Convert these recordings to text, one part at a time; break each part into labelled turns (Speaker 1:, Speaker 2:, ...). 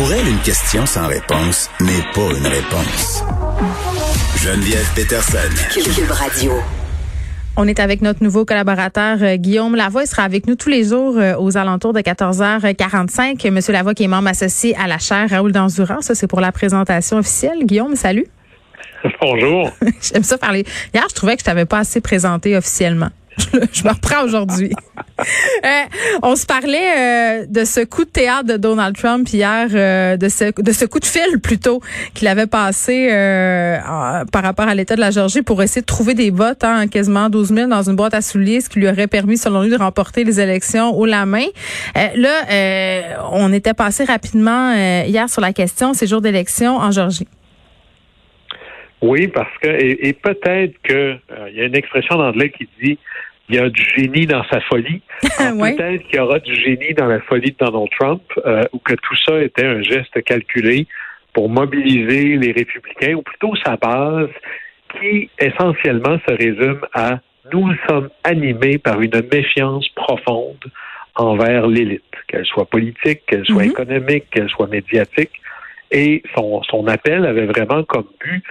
Speaker 1: Pour elle, une question sans réponse n'est pas une réponse. Geneviève Peterson.
Speaker 2: Cube Radio.
Speaker 3: On est avec notre nouveau collaborateur euh, Guillaume Lavoie. Il sera avec nous tous les jours euh, aux alentours de 14h45. Monsieur Lavoie qui est membre associé à la chaire Raoul Danzurand. Ça, c'est pour la présentation officielle. Guillaume, salut.
Speaker 4: Bonjour.
Speaker 3: J'aime ça parler. Hier, je trouvais que je t'avais pas assez présenté officiellement. Je, me reprends aujourd'hui. Euh, on se parlait euh, de ce coup de théâtre de Donald Trump hier, euh, de ce de ce coup de fil plutôt qu'il avait passé par rapport à l'État de la Géorgie pour essayer de trouver des votes, hein, quasiment 12 000 dans une boîte à souliers, ce qui lui aurait permis, selon lui, de remporter les élections haut la main. là, on était passé rapidement hier sur la question ces jours d'élection en Géorgie.
Speaker 4: Oui, parce que et, peut-être que il y a une expression en anglais qui dit il y a du génie dans sa folie. Peut-être qu'il y aura du génie dans la folie de Donald Trump, euh, ou que tout ça était un geste calculé pour mobiliser les républicains, ou plutôt sa base, qui essentiellement se résume à nous sommes animés par une méfiance profonde envers l'élite, qu'elle soit politique, qu'elle soit mm-hmm. économique, qu'elle soit médiatique. Et son, son appel avait vraiment comme but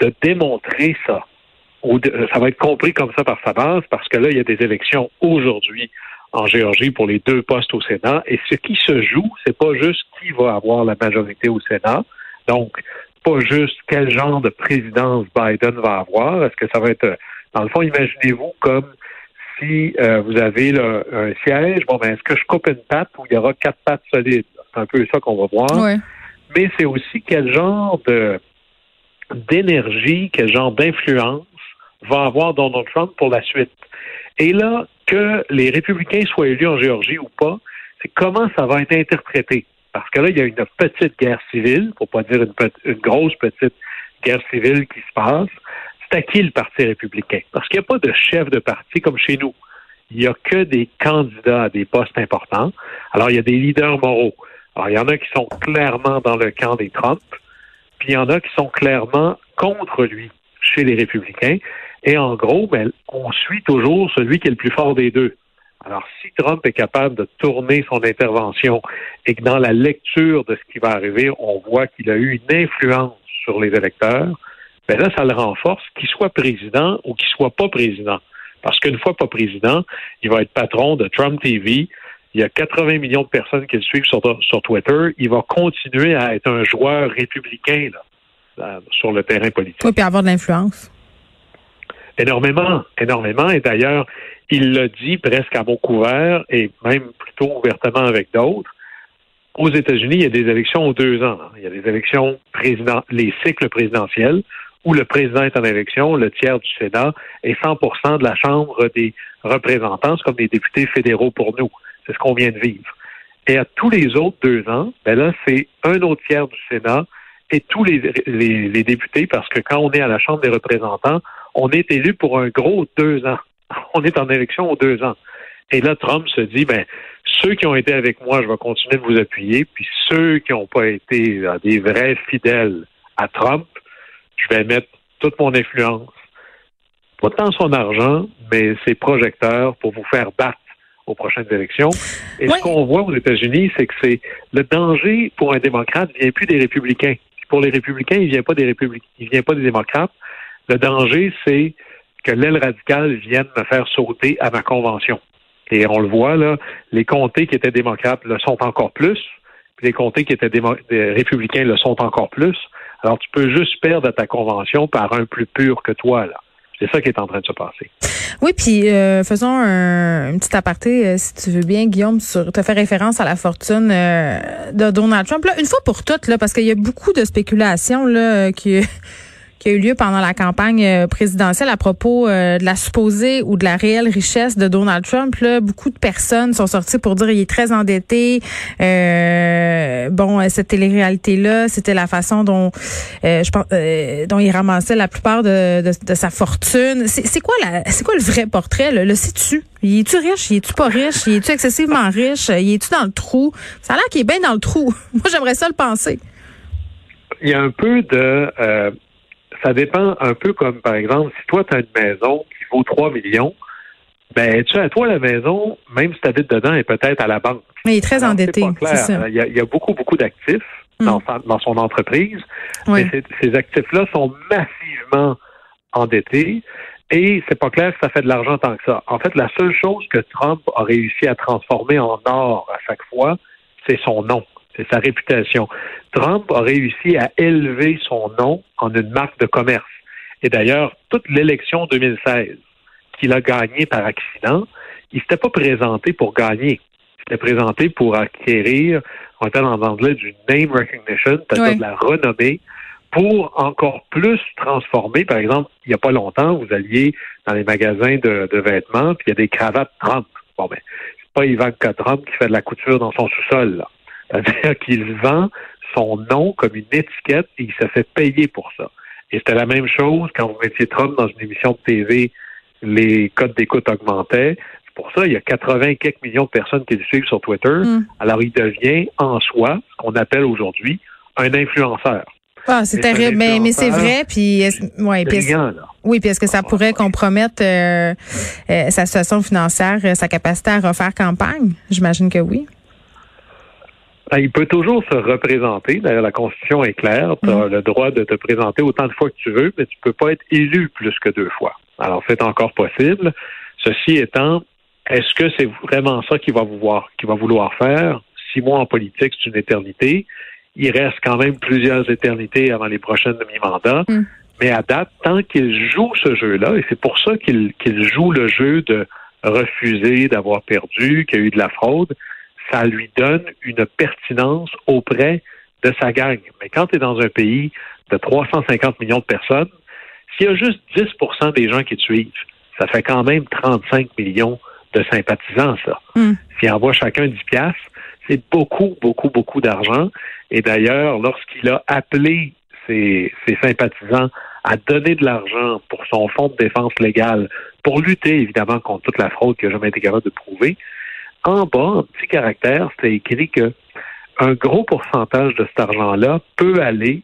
Speaker 4: de démontrer ça ça va être compris comme ça par sa base, parce que là, il y a des élections aujourd'hui en Géorgie pour les deux postes au Sénat. Et ce qui se joue, c'est pas juste qui va avoir la majorité au Sénat. Donc, pas juste quel genre de présidence Biden va avoir. Est-ce que ça va être, dans le fond, imaginez-vous comme si euh, vous avez un siège, bon, ben, est-ce que je coupe une patte ou il y aura quatre pattes solides? C'est un peu ça qu'on va voir. Mais c'est aussi quel genre de d'énergie, quel genre d'influence va avoir Donald Trump pour la suite. Et là, que les républicains soient élus en Géorgie ou pas, c'est comment ça va être interprété. Parce que là, il y a une petite guerre civile, pour pas dire une, grosse petite guerre civile qui se passe. C'est à qui le Parti républicain? Parce qu'il n'y a pas de chef de parti comme chez nous. Il n'y a que des candidats à des postes importants. Alors, il y a des leaders moraux. Alors, il y en a qui sont clairement dans le camp des Trump, puis il y en a qui sont clairement contre lui chez les républicains. Et en gros, ben, on suit toujours celui qui est le plus fort des deux. Alors, si Trump est capable de tourner son intervention et que dans la lecture de ce qui va arriver, on voit qu'il a eu une influence sur les électeurs, ben là, ça le renforce, qu'il soit président ou qu'il soit pas président. Parce qu'une fois pas président, il va être patron de Trump TV. Il y a 80 millions de personnes qui le suivent sur, Twitter. Il va continuer à être un joueur républicain là, sur le terrain politique.
Speaker 3: Oui, puis avoir de l'influence.
Speaker 4: Énormément, énormément. Et d'ailleurs, il l'a dit presque à mot couvert et même plutôt ouvertement avec d'autres. Aux États-Unis, il y a des élections aux deux ans. Il y a des élections président, les cycles présidentiels où le président est en élection, le tiers du Sénat et 100% de la Chambre des représentants, comme des députés fédéraux pour nous. C'est ce qu'on vient de vivre. Et à tous les autres deux ans, ben là, c'est un autre tiers du Sénat et tous les, les députés, parce que quand on est à la Chambre des représentants, on est élu pour un gros deux ans. On est en élection aux deux ans. Et là, Trump se dit, ben, ceux qui ont été avec moi, je vais continuer de vous appuyer, puis ceux qui n'ont pas été euh, des vrais fidèles à Trump, je vais mettre toute mon influence, pas tant son argent, mais ses projecteurs pour vous faire battre aux prochaines élections. Et ce qu'on voit aux États-Unis, c'est que c'est le danger pour un démocrate vient plus des républicains. pour les républicains, il vient pas des républicains, il vient pas des démocrates, le danger, c'est que l'aile radicale vienne me faire sauter à ma convention. Et on le voit, là, les comtés qui étaient démocrates le sont encore plus, puis les comtés qui étaient républicains le sont encore plus. Alors, tu peux juste perdre ta convention par un plus pur que toi, là. C'est ça qui est en train de se passer.
Speaker 3: Oui, puis euh, faisons un, petit aparté, euh, si tu veux bien, Guillaume, sur te faire référence à la fortune euh, de Donald Trump. Là, une fois pour toutes, là, parce qu'il y a beaucoup de spéculations là, qui qui a eu lieu pendant la campagne euh, présidentielle à propos euh, de la supposée ou de la réelle richesse de Donald Trump. Là, beaucoup de personnes sont sorties pour dire qu'il est très endetté. Euh, bon, cette télé-réalité-là, c'était la façon dont je pense, dont il ramassait la plupart de, de, sa fortune. C'est quoi la, c'est quoi le vrai portrait? Le, le sais-tu? Il est-tu riche? Il est-tu pas riche? Il est-tu excessivement riche? Il est-tu dans le trou? Ça a l'air qu'il est bien dans le trou. Moi, j'aimerais ça le penser.
Speaker 4: Il y a un peu de ça dépend un peu comme, par exemple, si toi, tu as une maison qui vaut 3 millions, Ben, tu sais, à toi, la maison, même si tu habites dedans, est peut-être à la banque?
Speaker 3: Mais il est très endetté.
Speaker 4: Il, y a, beaucoup, beaucoup d'actifs mm. dans, son entreprise. Mais ces, actifs-là sont massivement endettés. Et c'est pas clair que ça fait de l'argent tant que ça. En fait, la seule chose que Trump a réussi à transformer en or à chaque fois, c'est son nom, c'est sa réputation. Trump a réussi à élever son nom en une marque de commerce. Et d'ailleurs, toute l'élection 2016 qu'il a gagné par accident, il s'était pas présenté pour gagner. Il s'était présenté pour acquérir, on appelle en anglais du name recognition, c'est-à-dire de la renommée, pour encore plus transformer. Par exemple, il n'y a pas longtemps, vous alliez dans les magasins de, vêtements, puis il y a des cravates Trump. Bon, ben, c'est pas Ivanka Trump qui fait de la couture dans son sous-sol. C'est-à-dire qu'il vend son nom comme une étiquette et il se fait payer pour ça. Et c'était la même chose quand vous mettiez Trump dans une émission de TV, les codes d'écoute augmentaient. C'est pour ça il y a 80 quelques millions de personnes qui le suivent sur Twitter. Mm. Alors il devient en soi ce qu'on appelle aujourd'hui un influenceur.
Speaker 3: Ah, c'est terrible, mais, mais c'est vrai. Puis, ouais, puis oui, puis est-ce que ça pourrait compromettre euh, euh, sa situation financière, sa capacité à refaire campagne? J'imagine que oui.
Speaker 4: Ben, il peut toujours se représenter. D'ailleurs, la Constitution est claire. Tu as mm. le droit de te présenter autant de fois que tu veux, mais tu peux pas être élu plus que deux fois. Alors, c'est encore possible. Ceci étant, est-ce que c'est vraiment ça qu'il va vouloir, qu'il va vouloir faire? Six mois en politique, c'est une éternité. Il reste quand même plusieurs éternités avant les prochaines demi-mandats. Mm. Mais à date, tant qu'il joue ce jeu-là, et c'est pour ça qu'il joue le jeu de refuser d'avoir perdu, qu'il y a eu de la fraude, ça lui donne une pertinence auprès de sa gang. Mais quand tu es dans un pays de 350 millions de personnes, s'il y a juste 10% des gens qui te suivent, ça fait quand même 35 millions de sympathisants, ça. Mm. S'il envoie chacun 10 piastres, c'est beaucoup, beaucoup, beaucoup d'argent. Et d'ailleurs, lorsqu'il a appelé ses, ses, sympathisants à donner de l'argent pour son fonds de défense légale, pour lutter évidemment contre toute la fraude qu'il n'a jamais été capable de prouver, en bas, en petit caractère, c'était écrit que un gros pourcentage de cet argent-là peut aller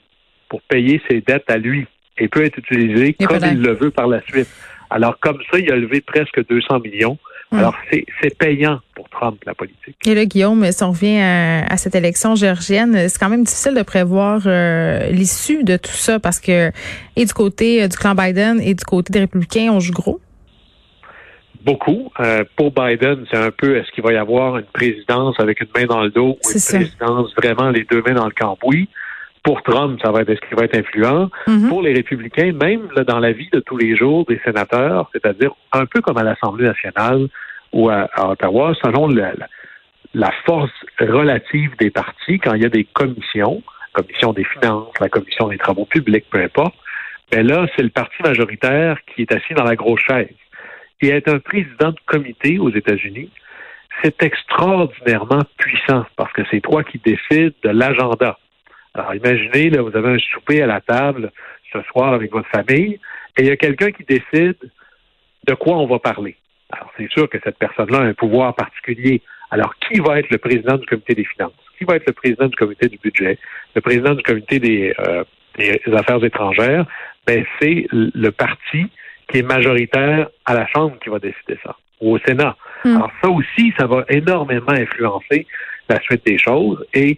Speaker 4: pour payer ses dettes à lui et peut être utilisé comme il le veut par la suite. Alors, comme ça, il a levé presque 200 millions. Hmm. Alors, c'est payant pour Trump, la politique.
Speaker 3: Et là, Guillaume, si on revient à, cette élection géorgienne, c'est quand même difficile de prévoir euh, l'issue de tout ça parce que, et du côté euh, du clan Biden et du côté des républicains, on joue gros
Speaker 4: beaucoup. Euh, pour Biden, c'est un peu est-ce qu'il va y avoir une présidence avec une main dans le dos ou une présidence vraiment les deux mains dans le cambouis? Pour Trump, ça va être est-ce qu'il va être influent? Mm-hmm. Pour les républicains, même là, dans la vie de tous les jours des sénateurs, c'est-à-dire un peu comme à l'Assemblée nationale ou à, Ottawa, selon la, la, force relative des partis, quand il y a des commissions, commission des finances, la commission des travaux publics, peu importe, ben là, c'est le parti majoritaire qui est assis dans la grosse chaise. Et être un président de comité aux États-Unis, c'est extraordinairement puissant parce que c'est toi qui décides de l'agenda. Alors imaginez, là, vous avez un souper à la table ce soir avec votre famille et il y a quelqu'un qui décide de quoi on va parler. Alors c'est sûr que cette personne-là a un pouvoir particulier. Alors qui va être le président du comité des finances? Qui va être le président du comité du budget? Le président du comité des, euh, des affaires étrangères? Ben, c'est le parti qui est majoritaire à la Chambre qui va décider ça, ou au Sénat. Hmm. Alors ça aussi, ça va énormément influencer la suite des choses. Et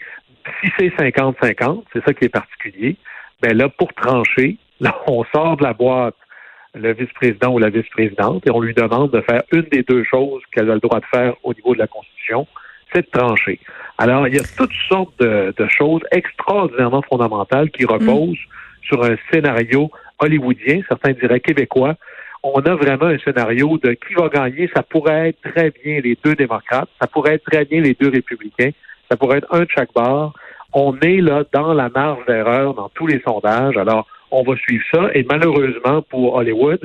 Speaker 4: si c'est 50-50, c'est ça qui est particulier, ben là, pour trancher, là, on sort de la boîte le vice-président ou la vice-présidente et on lui demande de faire une des deux choses qu'elle a le droit de faire au niveau de la Constitution, c'est de trancher. Alors, il y a toutes sortes de, choses extraordinairement fondamentales qui reposent hmm. sur un scénario hollywoodien, certains diraient québécois, on a vraiment un scénario de qui va gagner. Ça pourrait être très bien les deux démocrates, ça pourrait être très bien les deux républicains, ça pourrait être un de chaque barre. On est là dans la marge d'erreur dans tous les sondages. Alors, on va suivre ça. Et malheureusement pour Hollywood,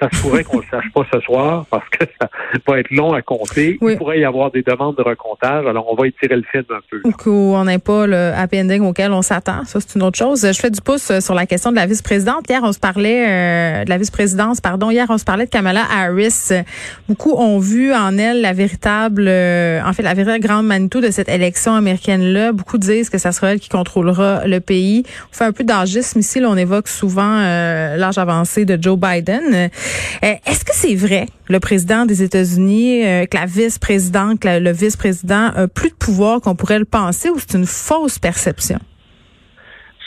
Speaker 4: ça se pourrait qu'on ne le sache pas ce soir parce que ça va être long à compter. Il pourrait y avoir des demandes de recomptage. Alors, on va étirer le film un peu.
Speaker 3: Ou on n'est pas le happy ending auquel on s'attend. Ça, c'est une autre chose. Je fais du pouce euh, sur la question de la vice-présidente. Hier, on se parlait euh, de la vice-présidence, pardon. Hier, on se parlait de Kamala Harris. Beaucoup ont vu en elle la véritable, euh, en fait, la véritable grande Manitou de cette élection américaine-là. Beaucoup disent que ça sera elle qui contrôlera le pays. On fait un peu d'âgisme ici. Là, on évoque souvent l'âge avancé de Joe Biden. Est-ce que c'est vrai, le président des États-Unis, que la vice-présidente, le vice-président a plus de pouvoir qu'on pourrait le penser ou c'est une fausse perception?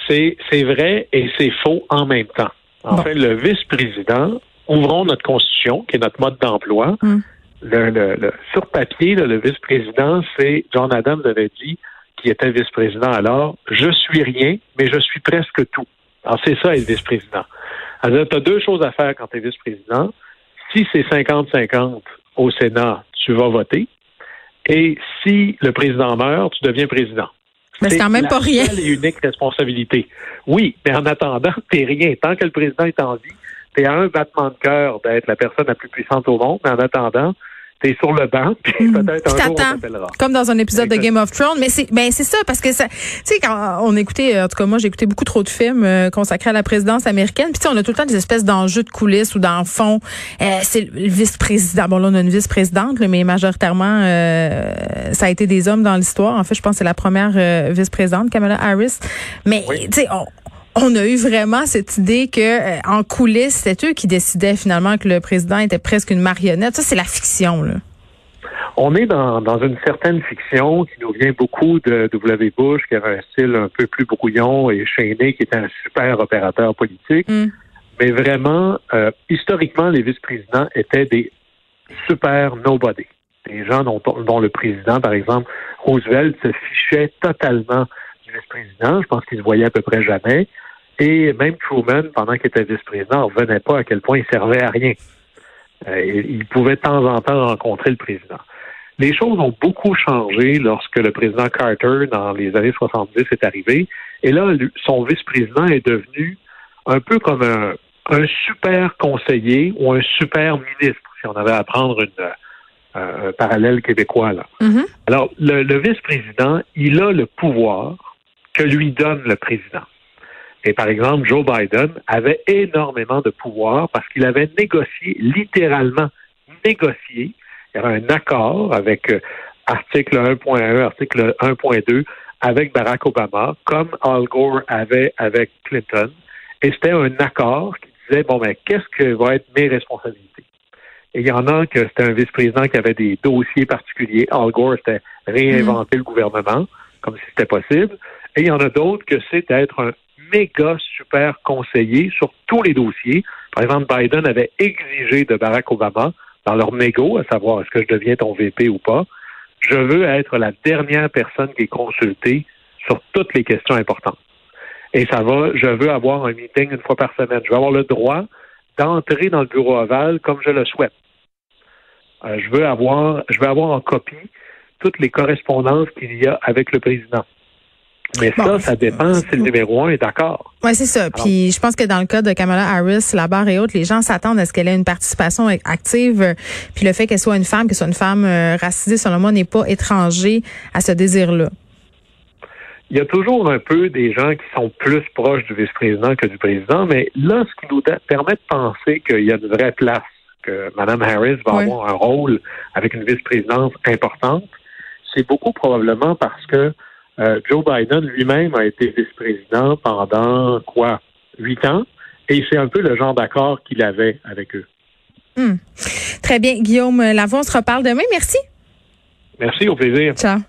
Speaker 4: C'est vrai et c'est faux en même temps. En fait, le vice-président, ouvrons notre constitution, qui est notre mode d'emploi. Hum. Le, sur papier, le vice-président, c'est John Adams avait dit, qui était vice-président alors, je suis rien, mais je suis presque tout. Alors, c'est ça, être vice-président. Alors, tu as deux choses à faire quand tu es vice-président. Si c'est 50-50 au Sénat, tu vas voter. Et si le président meurt, tu deviens président.
Speaker 3: Mais c'est quand même pas rien.
Speaker 4: C'est une unique responsabilité. Oui, mais en attendant, t'es rien. Tant que le président est en vie, t'es à un battement de cœur d'être la personne la plus puissante au monde, mais en attendant, t'es sur le banc, puis mm. peut-être un jour on t'appellera.
Speaker 3: Comme dans un épisode de Game of Thrones, mais c'est ben c'est ça parce que ça tu sais quand on écoutait en tout cas moi j'ai écouté beaucoup trop de films euh, consacrés à la présidence américaine, puis on a tout le temps des espèces d'enjeux de coulisses ou d'enfants. Euh, c'est le vice-président. Bon là on a une vice-présidente mais majoritairement euh, ça a été des hommes dans l'histoire. En fait, je pense que c'est la première euh, vice-présidente Kamala Harris. Mais tu sais on, on a eu vraiment cette idée que euh, en coulisses, c'était eux qui décidaient finalement que le président était presque une marionnette. Ça, c'est la fiction, là.
Speaker 4: On est dans, dans une certaine fiction qui nous vient beaucoup de W. Bush, qui avait un style un peu plus brouillon, et Cheney, qui était un super opérateur politique. Mm. Mais vraiment, euh, historiquement, les vice-présidents étaient des super nobody. Des gens dont, dont le président, par exemple, Roosevelt, se fichait totalement du vice-président. Je pense qu'il se voyait à peu près jamais. Et même Truman, pendant qu'il était vice-président, ne revenait pas à quel point il servait à rien. Euh, il pouvait de temps en temps rencontrer le président. Les choses ont beaucoup changé lorsque le président Carter, dans les années 70, est arrivé. Et là, son vice-président est devenu un peu comme un, super conseiller ou un super ministre, si on avait à prendre un parallèle québécois. Là. Mm-hmm. Alors, le vice-président, il a le pouvoir que lui donne le président. Et par exemple, Joe Biden avait énormément de pouvoir parce qu'il avait négocié, littéralement négocié, il y avait un accord avec euh, article 1.1, article 1.2 avec Barack Obama, comme Al Gore avait avec Clinton. Et c'était un accord qui disait, bon, ben, qu'est-ce que vont être mes responsabilités? Et il y en a que c'était un vice-président qui avait des dossiers particuliers. Al Gore, c'était réinventer le gouvernement, comme si c'était possible. Et il y en a d'autres que c'est d'être un méga super conseiller sur tous les dossiers. Par exemple, Biden avait exigé de Barack Obama, dans leur négo, à savoir est-ce que je deviens ton VP ou pas, je veux être la dernière personne qui est consultée sur toutes les questions importantes. Et ça va, je veux avoir un meeting une fois par semaine. Je veux avoir le droit d'entrer dans le bureau ovale comme je le souhaite. Euh, je veux avoir, je veux avoir en copie toutes les correspondances qu'il y a avec le président. Mais ça, ça dépend si le numéro un est d'accord.
Speaker 3: Oui, c'est ça. Puis je pense que dans le cas de Kamala Harris, la barre est haute. Les gens s'attendent à ce qu'elle ait une participation active. Puis le fait qu'elle soit une femme, que ce soit une femme euh, racisée, selon moi, n'est pas étranger à ce désir-là.
Speaker 4: Il y a toujours un peu des gens qui sont plus proches du vice-président que du président, mais là, ce qui nous permet de penser qu'il y a une vraie place, que Mme Harris va avoir un rôle avec une vice-présidence importante, c'est beaucoup probablement parce que euh, Joe Biden lui-même a été vice-président pendant quoi? Huit ans? Et c'est un peu le genre d'accord qu'il avait avec eux.
Speaker 3: Hmm. Très bien. Guillaume Lavoie, on se reparle demain. Merci.
Speaker 4: Merci, au plaisir.
Speaker 3: Ciao.